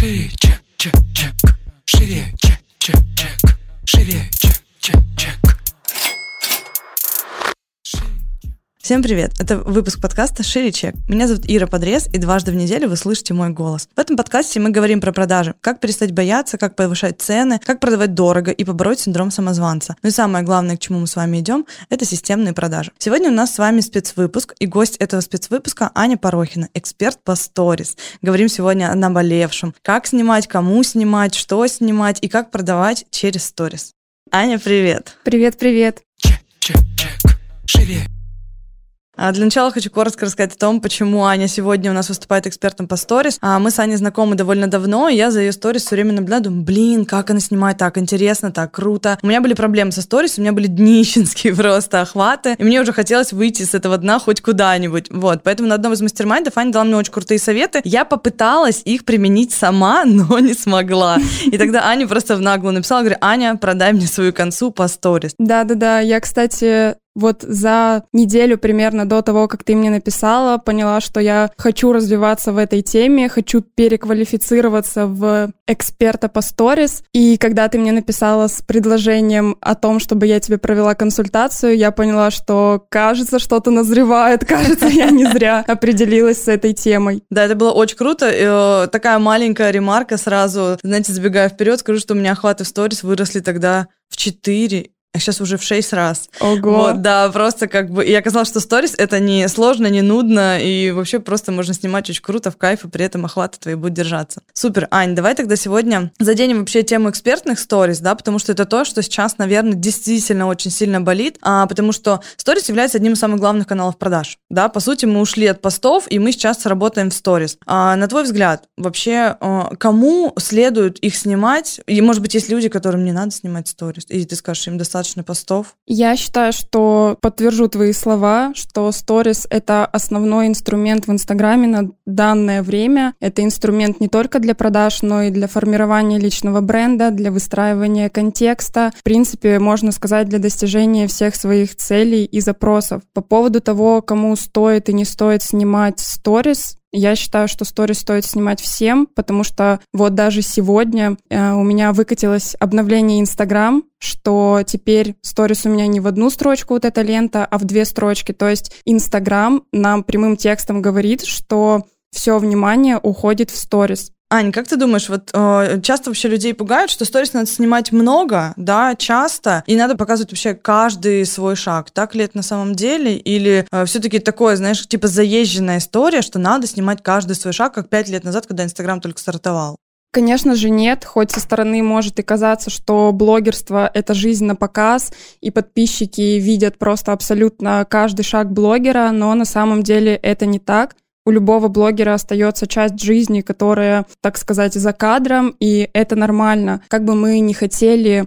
Шире, чек, чек, чек. Шире, чек, чек, Всем привет! Это выпуск подкаста «Шире чек». Меня зовут Ира Подрез, и дважды в неделю вы слышите мой голос. В этом подкасте мы говорим про продажи, как перестать бояться, как повышать цены, как продавать дорого и побороть синдром самозванца. Ну и самое главное, к чему мы с вами идем, это системные продажи. Сегодня у нас с вами спецвыпуск, и гость этого спецвыпуска Аня Порохина, эксперт по сторис. Говорим сегодня о наболевшем. Как снимать, кому снимать, что снимать и как продавать через сторис. Аня, привет! Привет-привет! Чек, чек, чек. Шире, Для начала хочу коротко рассказать о том, почему Аня сегодня у нас выступает экспертом по сторис. А Мы с Аней знакомы довольно давно, и я за ее сторис все время наблюдаю, думаю, блин, как она снимает так интересно, так круто. У меня были проблемы со сторис, у меня были днищенские просто охваты, и мне уже хотелось выйти с этого дна хоть куда-нибудь. Вот, поэтому на одном из мастер-майндов Аня дала мне очень крутые советы. Я попыталась их применить сама, но не смогла. И тогда Аня просто в наглую написала, говорю, Аня, продай мне свою концу по сторис. Да-да-да, я, кстати, вот за неделю примерно до того, как ты мне написала, поняла, что я хочу развиваться в этой теме, хочу переквалифицироваться в эксперта по сторис. И когда ты мне написала с предложением о том, чтобы я тебе провела консультацию, я поняла, что кажется, что-то назревает, кажется, я не зря определилась с этой темой. Да, это было очень круто. Э, такая маленькая ремарка сразу, знаете, забегая вперед, скажу, что у меня охваты в сторис выросли тогда в 4 а сейчас уже в 6 раз. Ого. Вот, да, просто как бы... И оказалось, что сторис — это не сложно, не нудно, и вообще просто можно снимать очень круто, в кайф, и при этом охваты твои будут держаться. Супер. Ань, давай тогда сегодня заденем вообще тему экспертных сторис, да, потому что это то, что сейчас, наверное, действительно очень сильно болит, а, потому что сторис является одним из самых главных каналов продаж, да, по сути, мы ушли от постов, и мы сейчас работаем в сторис. А, на твой взгляд, вообще, а, кому следует их снимать? И, может быть, есть люди, которым не надо снимать сторис, и ты скажешь, им достаточно постов? Я считаю, что подтвержу твои слова, что сторис — это основной инструмент в Инстаграме на данное время. Это инструмент не только для продаж, но и для формирования личного бренда, для выстраивания контекста. В принципе, можно сказать, для достижения всех своих целей и запросов. По поводу того, кому стоит и не стоит снимать сторис, я считаю, что сторис стоит снимать всем, потому что вот даже сегодня э, у меня выкатилось обновление Инстаграм, что теперь сторис у меня не в одну строчку вот эта лента, а в две строчки. То есть Инстаграм нам прямым текстом говорит, что все внимание уходит в сторис. Ань, как ты думаешь, вот э, часто вообще людей пугают, что сторис надо снимать много, да, часто, и надо показывать вообще каждый свой шаг. Так ли это на самом деле? Или э, все-таки такое, знаешь, типа заезженная история, что надо снимать каждый свой шаг, как пять лет назад, когда Инстаграм только стартовал? Конечно же нет, хоть со стороны может и казаться, что блогерство — это жизнь на показ, и подписчики видят просто абсолютно каждый шаг блогера, но на самом деле это не так у любого блогера остается часть жизни, которая, так сказать, за кадром, и это нормально. Как бы мы не хотели,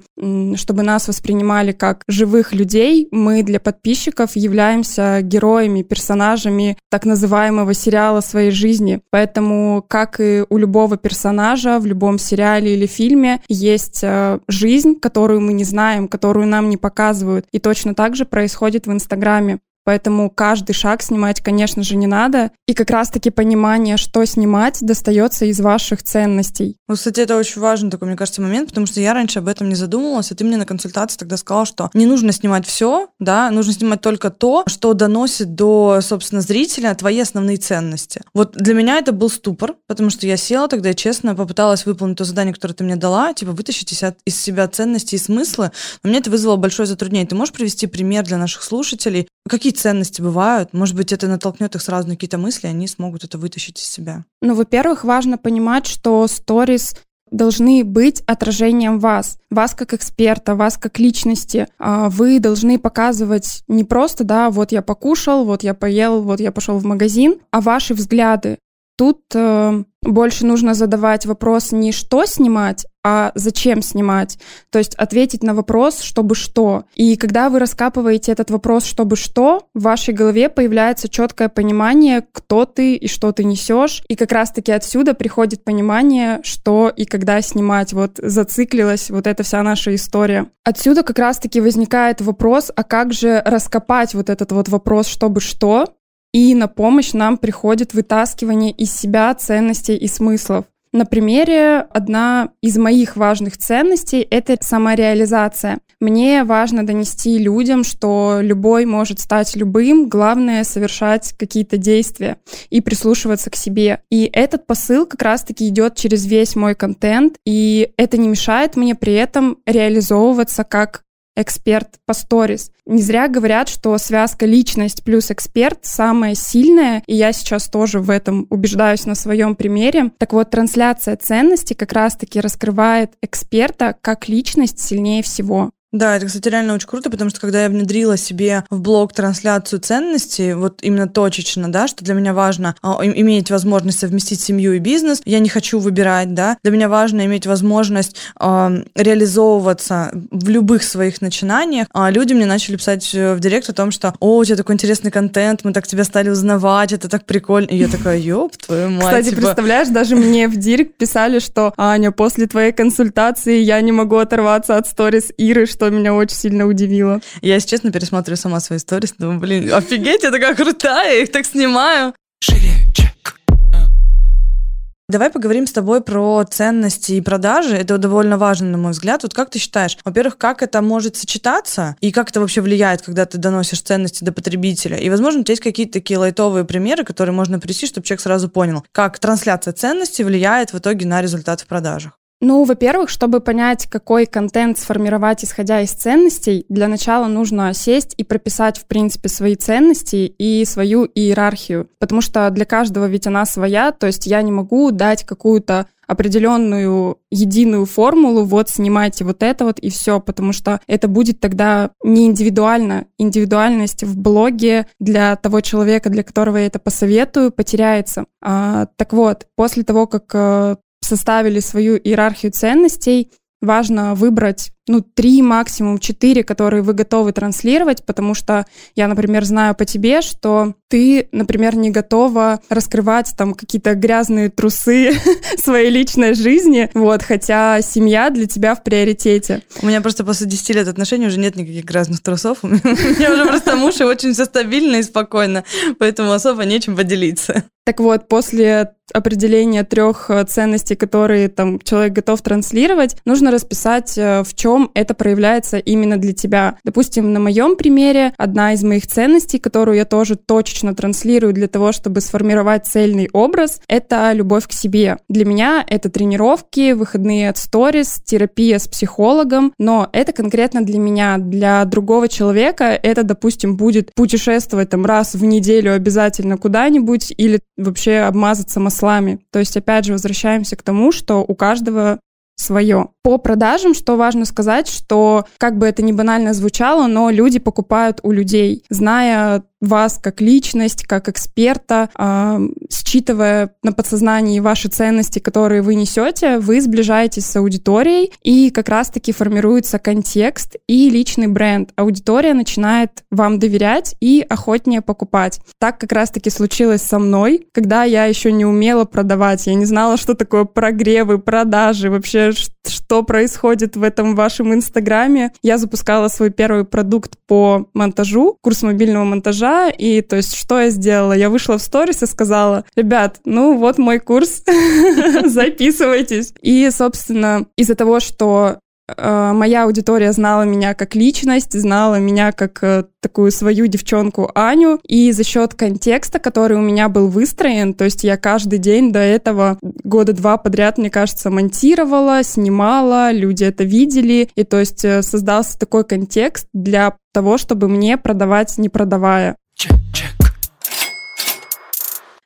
чтобы нас воспринимали как живых людей, мы для подписчиков являемся героями, персонажами так называемого сериала своей жизни. Поэтому, как и у любого персонажа в любом сериале или фильме, есть э, жизнь, которую мы не знаем, которую нам не показывают. И точно так же происходит в Инстаграме. Поэтому каждый шаг снимать, конечно же, не надо. И как раз-таки понимание, что снимать, достается из ваших ценностей. Ну, кстати, это очень важный такой, мне кажется, момент, потому что я раньше об этом не задумывалась, и ты мне на консультации тогда сказала, что не нужно снимать все, да, нужно снимать только то, что доносит до, собственно, зрителя твои основные ценности. Вот для меня это был ступор, потому что я села тогда и честно попыталась выполнить то задание, которое ты мне дала, типа вытащить из себя ценности и смыслы, но мне это вызвало большое затруднение. Ты можешь привести пример для наших слушателей, какие ценности бывают? Может быть, это натолкнет их сразу на какие-то мысли, и они смогут это вытащить из себя. Ну, во-первых, важно понимать, что сторис должны быть отражением вас, вас как эксперта, вас как личности. А, вы должны показывать не просто, да, вот я покушал, вот я поел, вот я пошел в магазин, а ваши взгляды. Тут э, больше нужно задавать вопрос не что снимать, а зачем снимать. То есть ответить на вопрос, чтобы что. И когда вы раскапываете этот вопрос, чтобы что, в вашей голове появляется четкое понимание, кто ты и что ты несешь. И как раз-таки отсюда приходит понимание, что и когда снимать. Вот зациклилась вот эта вся наша история. Отсюда как раз-таки возникает вопрос, а как же раскопать вот этот вот вопрос, чтобы что, и на помощь нам приходит вытаскивание из себя ценностей и смыслов. На примере одна из моих важных ценностей — это самореализация. Мне важно донести людям, что любой может стать любым, главное — совершать какие-то действия и прислушиваться к себе. И этот посыл как раз-таки идет через весь мой контент, и это не мешает мне при этом реализовываться как эксперт по сторис. Не зря говорят, что связка личность плюс эксперт самая сильная, и я сейчас тоже в этом убеждаюсь на своем примере. Так вот, трансляция ценностей как раз-таки раскрывает эксперта как личность сильнее всего. Да, это, кстати, реально очень круто, потому что когда я внедрила себе в блог трансляцию ценностей, вот именно точечно, да, что для меня важно а, иметь возможность совместить семью и бизнес, я не хочу выбирать, да, для меня важно иметь возможность а, реализовываться в любых своих начинаниях. А люди мне начали писать э, в директ о том, что, о, у тебя такой интересный контент, мы так тебя стали узнавать, это так прикольно. И я такая, ёб твою мать. Кстати, типа... представляешь, даже мне в директ писали, что, Аня, после твоей консультации я не могу оторваться от сторис Иры, что что меня очень сильно удивило. Я, если честно, пересматриваю сама свои сторис, думаю, блин, офигеть, я такая крутая, я их так снимаю. Давай поговорим с тобой про ценности и продажи. Это довольно важно, на мой взгляд. Вот как ты считаешь, во-первых, как это может сочетаться и как это вообще влияет, когда ты доносишь ценности до потребителя? И, возможно, у тебя есть какие-то такие лайтовые примеры, которые можно привести, чтобы человек сразу понял, как трансляция ценностей влияет в итоге на результат в продажах. Ну, во-первых, чтобы понять, какой контент сформировать, исходя из ценностей, для начала нужно сесть и прописать, в принципе, свои ценности и свою иерархию. Потому что для каждого ведь она своя, то есть я не могу дать какую-то определенную единую формулу, вот снимайте вот это вот и все, потому что это будет тогда не индивидуально. Индивидуальность в блоге для того человека, для которого я это посоветую, потеряется. А, так вот, после того, как э, составили свою иерархию ценностей, важно выбрать ну, три, максимум четыре, которые вы готовы транслировать, потому что я, например, знаю по тебе, что ты, например, не готова раскрывать там какие-то грязные трусы своей личной жизни, вот, хотя семья для тебя в приоритете. У меня просто после 10 лет отношений уже нет никаких грязных трусов, у меня уже просто муж и очень все стабильно и спокойно, поэтому особо нечем поделиться. Так вот, после определения трех э, ценностей, которые там человек готов транслировать, нужно расписать, э, в чем чем это проявляется именно для тебя. Допустим, на моем примере одна из моих ценностей, которую я тоже точечно транслирую для того, чтобы сформировать цельный образ, это любовь к себе. Для меня это тренировки, выходные от сторис, терапия с психологом, но это конкретно для меня. Для другого человека это, допустим, будет путешествовать там раз в неделю обязательно куда-нибудь или вообще обмазаться маслами. То есть, опять же, возвращаемся к тому, что у каждого свое. По продажам, что важно сказать, что как бы это ни банально звучало, но люди покупают у людей, зная вас как личность, как эксперта, э, считывая на подсознании ваши ценности, которые вы несете, вы сближаетесь с аудиторией, и как раз-таки формируется контекст и личный бренд. Аудитория начинает вам доверять и охотнее покупать. Так как раз-таки случилось со мной, когда я еще не умела продавать, я не знала, что такое прогревы, продажи, вообще что происходит в этом вашем инстаграме. Я запускала свой первый продукт по монтажу, курс мобильного монтажа, и то есть что я сделала? Я вышла в сторис и сказала, ребят, ну вот мой курс, записывайтесь. И, собственно, из-за того, что моя аудитория знала меня как личность, знала меня как э, такую свою девчонку Аню, и за счет контекста, который у меня был выстроен, то есть я каждый день до этого года два подряд, мне кажется, монтировала, снимала, люди это видели, и то есть э, создался такой контекст для того, чтобы мне продавать, не продавая.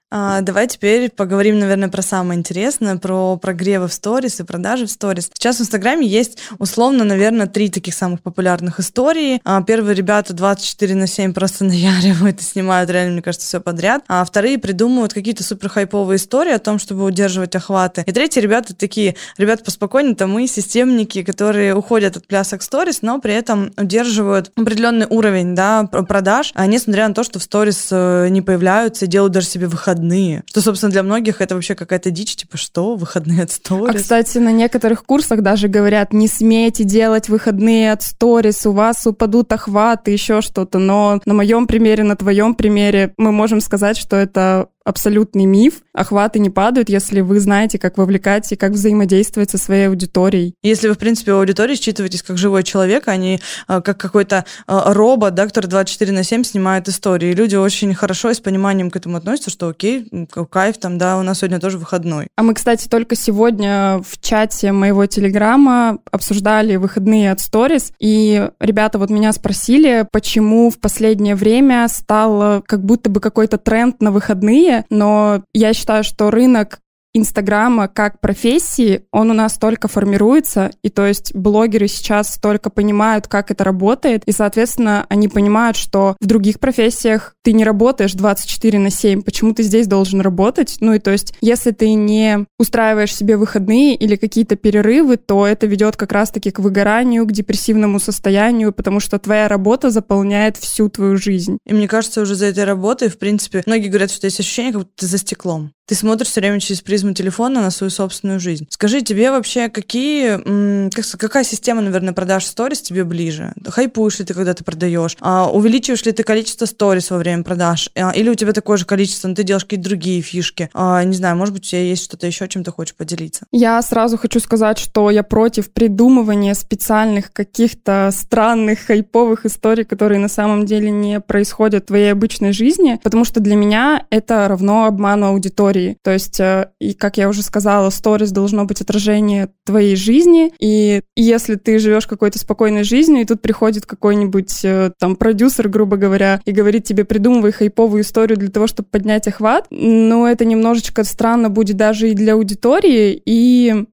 А, давай теперь поговорим, наверное, про самое интересное, про прогревы в сторис и продажи в сторис. Сейчас в Инстаграме есть условно, наверное, три таких самых популярных истории. А, первые ребята 24 на 7 просто наяривают и снимают реально, мне кажется, все подряд. А вторые придумывают какие-то супер хайповые истории о том, чтобы удерживать охваты. И третьи ребята такие, ребята поспокойнее, там мы системники, которые уходят от плясок сторис, но при этом удерживают определенный уровень да, продаж, а несмотря на то, что в сторис э, не появляются делают даже себе выходные выходные. Что, собственно, для многих это вообще какая-то дичь, типа, что, выходные от сторис? А, кстати, на некоторых курсах даже говорят, не смейте делать выходные от сторис, у вас упадут охваты, еще что-то. Но на моем примере, на твоем примере мы можем сказать, что это абсолютный миф. Охваты не падают, если вы знаете, как вовлекать и как взаимодействовать со своей аудиторией. Если вы, в принципе, в аудитории считываетесь как живой человек, а не а, как какой-то а, робот, да, который 24 на 7 снимает истории. И люди очень хорошо и с пониманием к этому относятся, что окей, кайф там, да, у нас сегодня тоже выходной. А мы, кстати, только сегодня в чате моего телеграма обсуждали выходные от сторис, и ребята вот меня спросили, почему в последнее время стал как будто бы какой-то тренд на выходные, но я считаю, что рынок Инстаграма как профессии, он у нас только формируется, и то есть блогеры сейчас только понимают, как это работает, и, соответственно, они понимают, что в других профессиях ты не работаешь 24 на 7, почему ты здесь должен работать? Ну и то есть, если ты не устраиваешь себе выходные или какие-то перерывы, то это ведет как раз-таки к выгоранию, к депрессивному состоянию, потому что твоя работа заполняет всю твою жизнь. И мне кажется, уже за этой работой, в принципе, многие говорят, что есть ощущение, как будто ты за стеклом. Ты смотришь все время через призму телефона на свою собственную жизнь. Скажи, тебе вообще какие, как, какая система, наверное, продаж сторис тебе ближе? Хайпуешь ли ты, когда ты продаешь? А, увеличиваешь ли ты количество сторис во время продаж? А, или у тебя такое же количество, но ты делаешь какие-то другие фишки? А, не знаю, может быть, у тебя есть что-то еще, чем ты хочешь поделиться? Я сразу хочу сказать, что я против придумывания специальных каких-то странных хайповых историй, которые на самом деле не происходят в твоей обычной жизни, потому что для меня это равно обману аудитории истории. То есть, э, и как я уже сказала, сторис должно быть отражение твоей жизни, и если ты живешь какой-то спокойной жизнью, и тут приходит какой-нибудь э, там продюсер, грубо говоря, и говорит тебе, придумывай хайповую историю для того, чтобы поднять охват, ну, это немножечко странно будет даже и для аудитории, и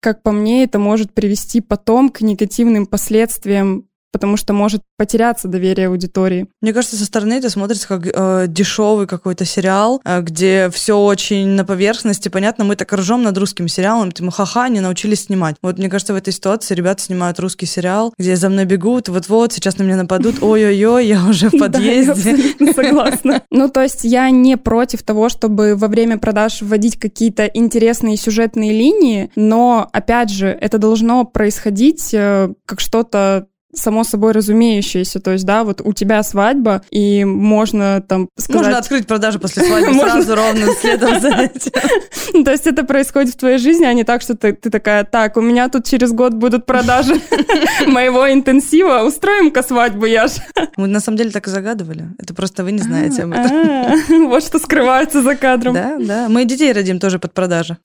как по мне, это может привести потом к негативным последствиям потому что может потеряться доверие аудитории. Мне кажется, со стороны это смотрится как э, дешевый какой-то сериал, э, где все очень на поверхности. Понятно, мы так ржем над русским сериалом, мы ха-ха, не научились снимать. Вот мне кажется, в этой ситуации ребята снимают русский сериал, где за мной бегут, вот-вот, сейчас на меня нападут, ой-ой-ой, я уже в подъезде. согласна. Ну, то есть я не против того, чтобы во время продаж вводить какие-то интересные сюжетные линии, но, опять же, это должно происходить э, как что-то само собой разумеющееся. То есть, да, вот у тебя свадьба, и можно там сказать... Можно открыть продажу после свадьбы сразу ровно следом за этим. То есть это происходит в твоей жизни, а не так, что ты, ты такая, так, у меня тут через год будут продажи моего интенсива, устроим-ка свадьбу, Яш. Мы на самом деле так и загадывали. Это просто вы не знаете об этом. А, вот что скрывается за кадром. Да, да. Мы детей родим тоже под продажи.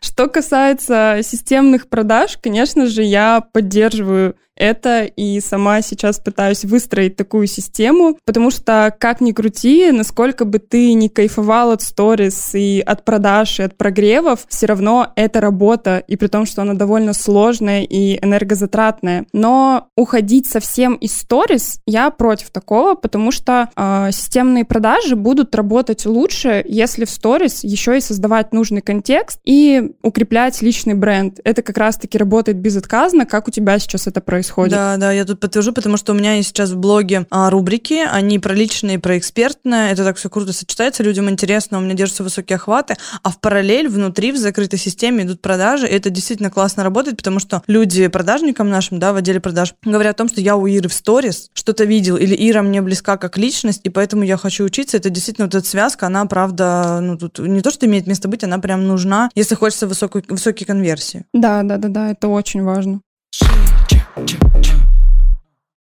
Что касается системных продаж, конечно же, я поддерживаю это и сама сейчас пытаюсь выстроить такую систему, потому что, как ни крути, насколько бы ты не кайфовал от сторис и от продаж, и от прогревов, все равно это работа, и при том, что она довольно сложная и энергозатратная. Но уходить совсем из сторис я против такого, потому что э, системные продажи будут работать лучше, если в сторис еще и создавать нужный контекст и укреплять личный бренд. Это как раз-таки работает безотказно, как у тебя сейчас это происходит происходит. Да, да, я тут подтвержу, потому что у меня есть сейчас в блоге а, рубрики, они про личные, про экспертное, это так все круто сочетается, людям интересно, у меня держатся высокие охваты, а в параллель внутри, в закрытой системе идут продажи, и это действительно классно работает, потому что люди продажникам нашим, да, в отделе продаж, говорят о том, что я у Иры в сторис что-то видел, или Ира мне близка как личность, и поэтому я хочу учиться, это действительно вот эта связка, она, правда, ну, тут не то, что имеет место быть, она прям нужна, если хочется высокую, высокие конверсии. Да, да, да, да, это очень важно.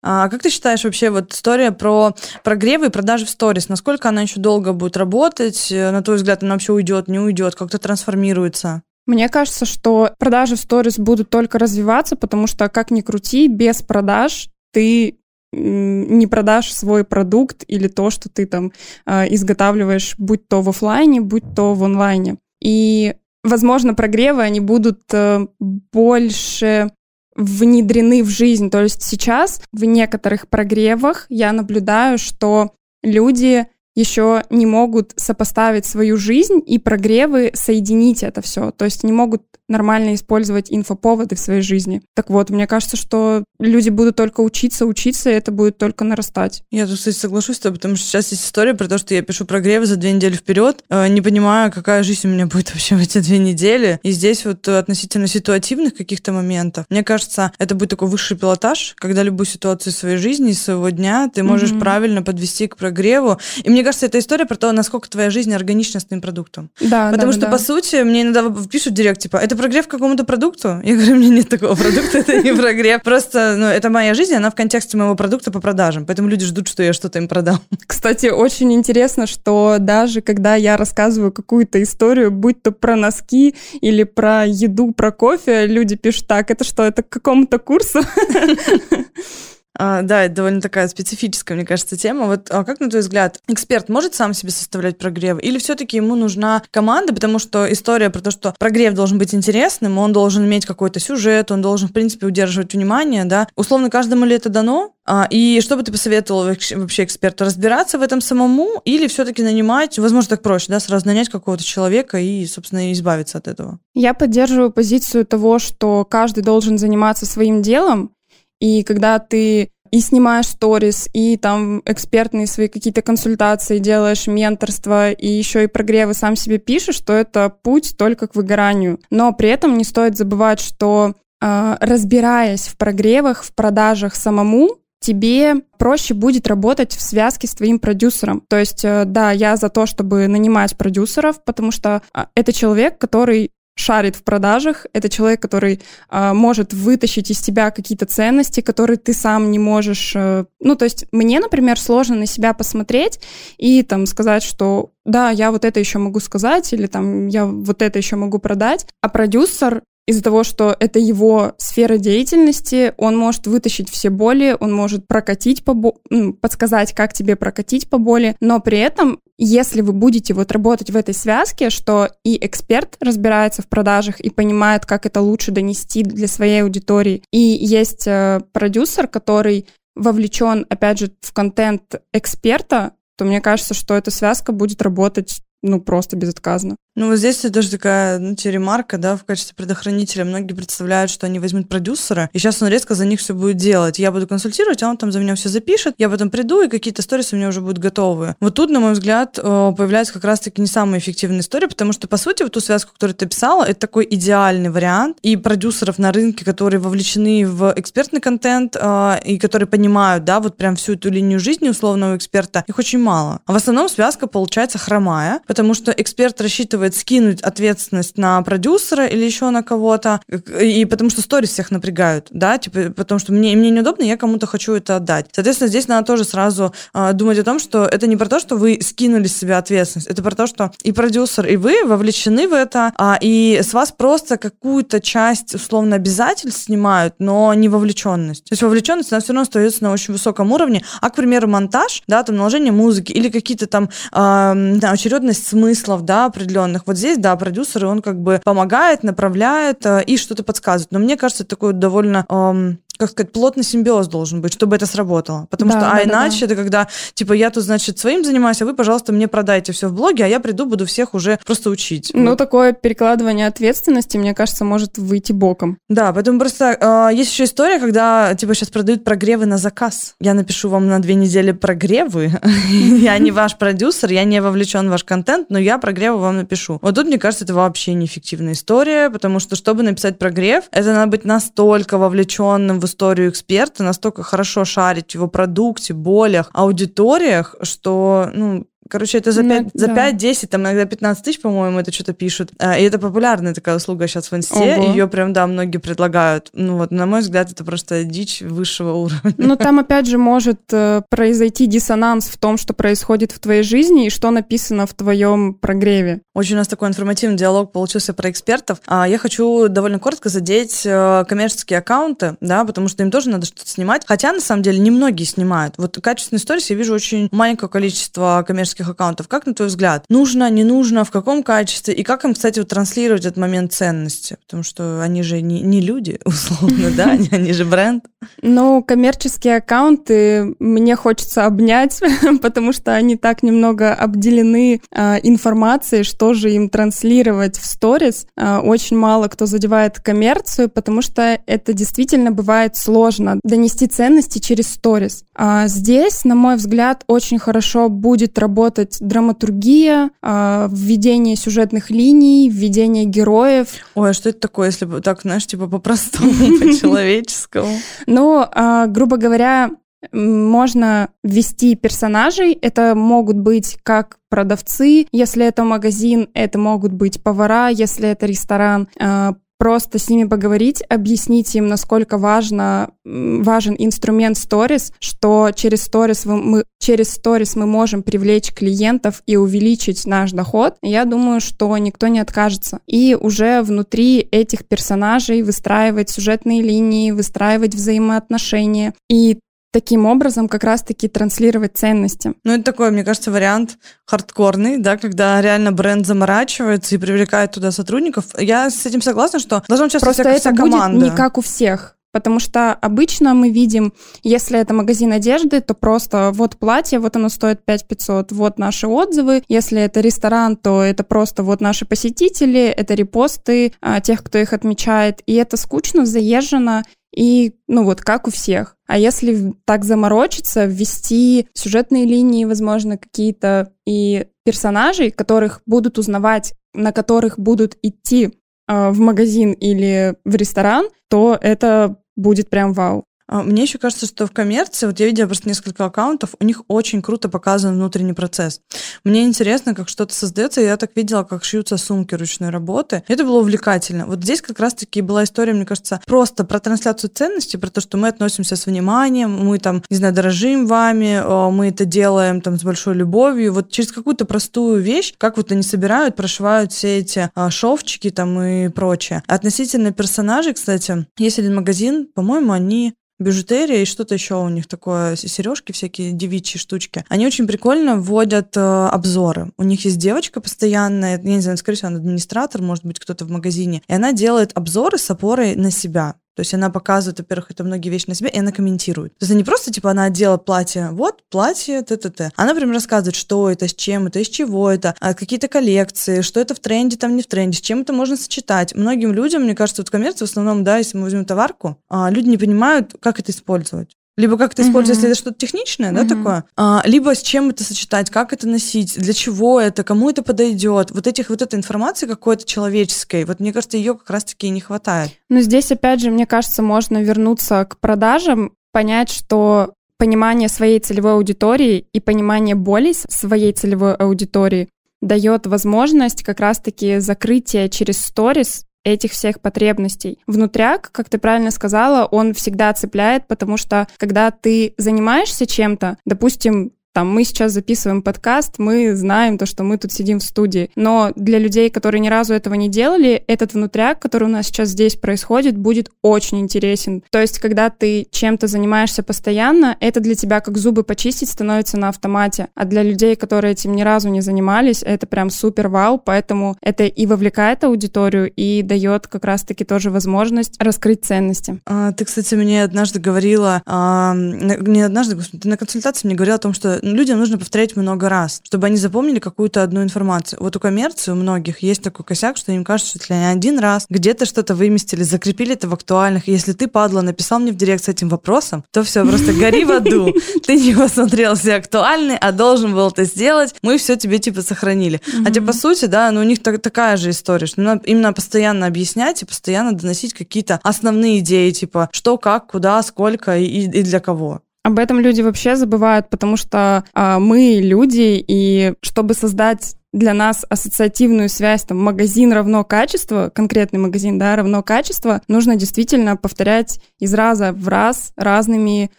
А как ты считаешь вообще вот история про прогревы и продажи в сторис? Насколько она еще долго будет работать? На твой взгляд, она вообще уйдет, не уйдет? Как-то трансформируется? Мне кажется, что продажи в сторис будут только развиваться, потому что, как ни крути, без продаж ты не продашь свой продукт или то, что ты там э, изготавливаешь, будь то в офлайне, будь то в онлайне. И, возможно, прогревы, они будут э, больше внедрены в жизнь. То есть сейчас в некоторых прогревах я наблюдаю, что люди еще не могут сопоставить свою жизнь и прогревы, соединить это все. То есть не могут нормально использовать инфоповоды в своей жизни. Так вот, мне кажется, что люди будут только учиться, учиться, и это будет только нарастать. Я тут, кстати, соглашусь с тобой, потому что сейчас есть история про то, что я пишу прогревы за две недели вперед, э, не понимая, какая жизнь у меня будет вообще в эти две недели. И здесь вот относительно ситуативных каких-то моментов, мне кажется, это будет такой высший пилотаж, когда любую ситуацию своей жизни, своего дня ты можешь mm-hmm. правильно подвести к прогреву. И мне кажется, это история про то, насколько твоя жизнь органична с твоим продуктом. Да, Потому да, что, да. по сути, мне иногда пишут в директ, типа, это прогрев какому-то продукту? Я говорю, меня нет такого продукта, это не прогрев. Просто, ну, это моя жизнь, она в контексте моего продукта по продажам. Поэтому люди ждут, что я что-то им продам. Кстати, очень интересно, что даже когда я рассказываю какую-то историю, будь то про носки или про еду, про кофе, люди пишут, так, это что, это к какому-то курсу? А, да, это довольно такая специфическая, мне кажется, тема. Вот а как, на твой взгляд, эксперт может сам себе составлять прогрев? Или все-таки ему нужна команда? Потому что история про то, что прогрев должен быть интересным, он должен иметь какой-то сюжет, он должен, в принципе, удерживать внимание, да? Условно, каждому ли это дано? А, и что бы ты посоветовал вообще эксперту? Разбираться в этом самому или все-таки нанимать, возможно, так проще, да, сразу нанять какого-то человека и, собственно, избавиться от этого? Я поддерживаю позицию того, что каждый должен заниматься своим делом, и когда ты и снимаешь сторис, и там экспертные свои какие-то консультации делаешь, менторство, и еще и прогревы сам себе пишешь, то это путь только к выгоранию. Но при этом не стоит забывать, что э, разбираясь в прогревах, в продажах самому, тебе проще будет работать в связке с твоим продюсером. То есть, э, да, я за то, чтобы нанимать продюсеров, потому что а, это человек, который шарит в продажах, это человек, который э, может вытащить из тебя какие-то ценности, которые ты сам не можешь. Э, ну, то есть мне, например, сложно на себя посмотреть и там сказать, что да, я вот это еще могу сказать, или там я вот это еще могу продать. А продюсер из-за того, что это его сфера деятельности, он может вытащить все боли, он может прокатить по бо... подсказать, как тебе прокатить по боли, но при этом, если вы будете вот работать в этой связке, что и эксперт разбирается в продажах и понимает, как это лучше донести для своей аудитории, и есть э, продюсер, который вовлечен, опять же, в контент эксперта, то мне кажется, что эта связка будет работать ну, просто безотказно. Ну, вот здесь даже такая, ну, ремарка, да, в качестве предохранителя. Многие представляют, что они возьмут продюсера, и сейчас он резко за них все будет делать. Я буду консультировать, а он там за меня все запишет, я потом приду, и какие-то сторисы у меня уже будут готовы. Вот тут, на мой взгляд, э, появляется как раз-таки не самая эффективная история, потому что, по сути, вот ту связку, которую ты писала, это такой идеальный вариант, и продюсеров на рынке, которые вовлечены в экспертный контент, э, и которые понимают, да, вот прям всю эту линию жизни условного эксперта, их очень мало. А в основном связка получается хромая, потому что эксперт рассчитывает скинуть ответственность на продюсера или еще на кого-то, и потому что сторис всех напрягают, да, типа, потому что мне, мне неудобно, я кому-то хочу это отдать. Соответственно, здесь надо тоже сразу э, думать о том, что это не про то, что вы скинули с себя ответственность, это про то, что и продюсер, и вы вовлечены в это, а, и с вас просто какую-то часть, условно, обязательств снимают, но не вовлеченность. То есть вовлеченность, она все равно остается на очень высоком уровне, а, к примеру, монтаж, да, там наложение музыки или какие-то там э, очередность смыслов, да, определенных. Вот здесь, да, продюсер, он как бы помогает, направляет э, и что-то подсказывает. Но мне кажется, это такое довольно... Эм, как сказать, плотный симбиоз должен быть, чтобы это сработало. Потому да, что, а да, иначе да. это когда, типа, я тут, значит, своим занимаюсь, а вы, пожалуйста, мне продайте все в блоге, а я приду, буду всех уже просто учить. Ну, вот. такое перекладывание ответственности, мне кажется, может выйти боком. Да, поэтому просто э, есть еще история, когда, типа, сейчас продают прогревы на заказ. Я напишу вам на две недели прогревы. Я не ваш продюсер, я не вовлечен в ваш контент, но я прогревы вам напишу. Вот тут, мне кажется, это вообще неэффективная история, потому что, чтобы написать прогрев, это надо быть настолько вовлеченным в историю эксперта, настолько хорошо шарить в его продукте, болях, аудиториях, что, ну, Короче, это за 5, ну, за 5 10, там иногда 15 тысяч, по-моему, это что-то пишут. А, и это популярная такая услуга сейчас в инсте. Ее прям, да, многие предлагают. Ну вот, на мой взгляд, это просто дичь высшего уровня. Ну там, опять же, может э, произойти диссонанс в том, что происходит в твоей жизни и что написано в твоем прогреве. Очень у нас такой информативный диалог получился про экспертов. А я хочу довольно коротко задеть э, коммерческие аккаунты, да, потому что им тоже надо что-то снимать. Хотя, на самом деле, немногие снимают. Вот качественные истории я вижу очень маленькое количество коммерческих коммерческих аккаунтов. Как, на твой взгляд, нужно, не нужно, в каком качестве, и как им, кстати, вот транслировать этот момент ценности? Потому что они же не, не люди, условно, да, они, они же бренд. Ну, коммерческие аккаунты мне хочется обнять, потому что они так немного обделены э, информацией, что же им транслировать в сторис. Э, очень мало кто задевает коммерцию, потому что это действительно бывает сложно донести ценности через сторис. А здесь, на мой взгляд, очень хорошо будет работать драматургия, э, введение сюжетных линий, введение героев. Ой, а что это такое, если так, знаешь, типа по-простому, по-человеческому? Ну, э, грубо говоря, можно ввести персонажей. Это могут быть как продавцы, если это магазин, это могут быть повара, если это ресторан, а, просто с ними поговорить, объяснить им, насколько важно, важен инструмент Stories, что через Stories мы, через Stories мы можем привлечь клиентов и увеличить наш доход, я думаю, что никто не откажется. И уже внутри этих персонажей выстраивать сюжетные линии, выстраивать взаимоотношения. И таким образом как раз-таки транслировать ценности. Ну, это такой, мне кажется, вариант хардкорный, да, когда реально бренд заморачивается и привлекает туда сотрудников. Я с этим согласна, что должна участвовать Просто вся, это вся будет команда. не как у всех. Потому что обычно мы видим, если это магазин одежды, то просто вот платье, вот оно стоит 5500, вот наши отзывы. Если это ресторан, то это просто вот наши посетители, это репосты а, тех, кто их отмечает. И это скучно, заезжено, и, ну вот, как у всех. А если так заморочиться, ввести сюжетные линии, возможно, какие-то и персонажей, которых будут узнавать, на которых будут идти э, в магазин или в ресторан, то это будет прям вау. А, мне еще кажется, что в коммерции, вот я видела просто несколько аккаунтов, у них очень круто показан внутренний процесс. Мне интересно, как что-то создается. Я так видела, как шьются сумки ручной работы. Это было увлекательно. Вот здесь как раз-таки была история, мне кажется, просто про трансляцию ценностей, про то, что мы относимся с вниманием, мы там, не знаю, дорожим вами, мы это делаем там с большой любовью. Вот через какую-то простую вещь, как вот они собирают, прошивают все эти а, шовчики там и прочее. Относительно персонажей, кстати, есть один магазин, по-моему, они бижутерия и что-то еще у них такое, сережки всякие, девичьи штучки. Они очень прикольно вводят э, обзоры. У них есть девочка постоянная, я не знаю, скорее всего, она администратор, может быть, кто-то в магазине, и она делает обзоры с опорой на себя. То есть она показывает, во-первых, это многие вещи на себе, и она комментирует. То есть это не просто, типа, она одела платье, вот, платье, т-т-т. Она, например, рассказывает, что это, с чем это, из чего это, а какие-то коллекции, что это в тренде, там не в тренде, с чем это можно сочетать. Многим людям, мне кажется, вот коммерция в основном, да, если мы возьмем товарку, а, люди не понимают, как это использовать. Либо как это использовать, если это что-то техничное, да, такое, а, либо с чем это сочетать, как это носить, для чего это, кому это подойдет. Вот этих вот этой информации какой-то человеческой, вот мне кажется, ее как раз-таки и не хватает. Но здесь, опять же, мне кажется, можно вернуться к продажам, понять, что понимание своей целевой аудитории и понимание болей своей целевой аудитории дает возможность как раз-таки закрытия через сторис этих всех потребностей. Внутряк, как ты правильно сказала, он всегда цепляет, потому что когда ты занимаешься чем-то, допустим, там, мы сейчас записываем подкаст, мы знаем то, что мы тут сидим в студии. Но для людей, которые ни разу этого не делали, этот внутряк, который у нас сейчас здесь происходит, будет очень интересен. То есть, когда ты чем-то занимаешься постоянно, это для тебя как зубы почистить становится на автомате. А для людей, которые этим ни разу не занимались, это прям супер вау, поэтому это и вовлекает аудиторию, и дает как раз-таки тоже возможность раскрыть ценности. А, ты, кстати, мне однажды говорила, а, не однажды, господи, ты на консультации мне говорила о том, что людям нужно повторять много раз, чтобы они запомнили какую-то одну информацию. Вот у коммерции у многих есть такой косяк, что им кажется, что если они один раз где-то что-то выместили, закрепили это в актуальных, если ты, падла, написал мне в директ с этим вопросом, то все, просто гори в аду. Ты не посмотрел все актуальные, а должен был это сделать, мы все тебе типа сохранили. Хотя, по сути, да, ну, у них такая же история, что им надо постоянно объяснять и постоянно доносить какие-то основные идеи, типа, что, как, куда, сколько и, и для кого. Об этом люди вообще забывают, потому что а, мы люди, и чтобы создать для нас ассоциативную связь, там, магазин равно качество, конкретный магазин, да, равно качество, нужно действительно повторять из раза в раз разными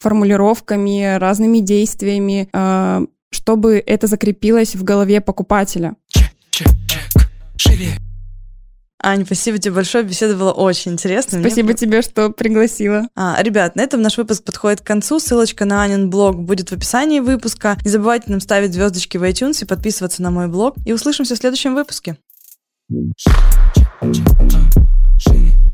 формулировками, разными действиями, э, чтобы это закрепилось в голове покупателя. Чек, чек, чек, живее. Ань, спасибо тебе большое, беседа была очень интересная. Спасибо Мне... тебе, что пригласила. А, ребят, на этом наш выпуск подходит к концу. Ссылочка на Анин блог будет в описании выпуска. Не забывайте нам ставить звездочки в iTunes и подписываться на мой блог. И услышимся в следующем выпуске. Shake.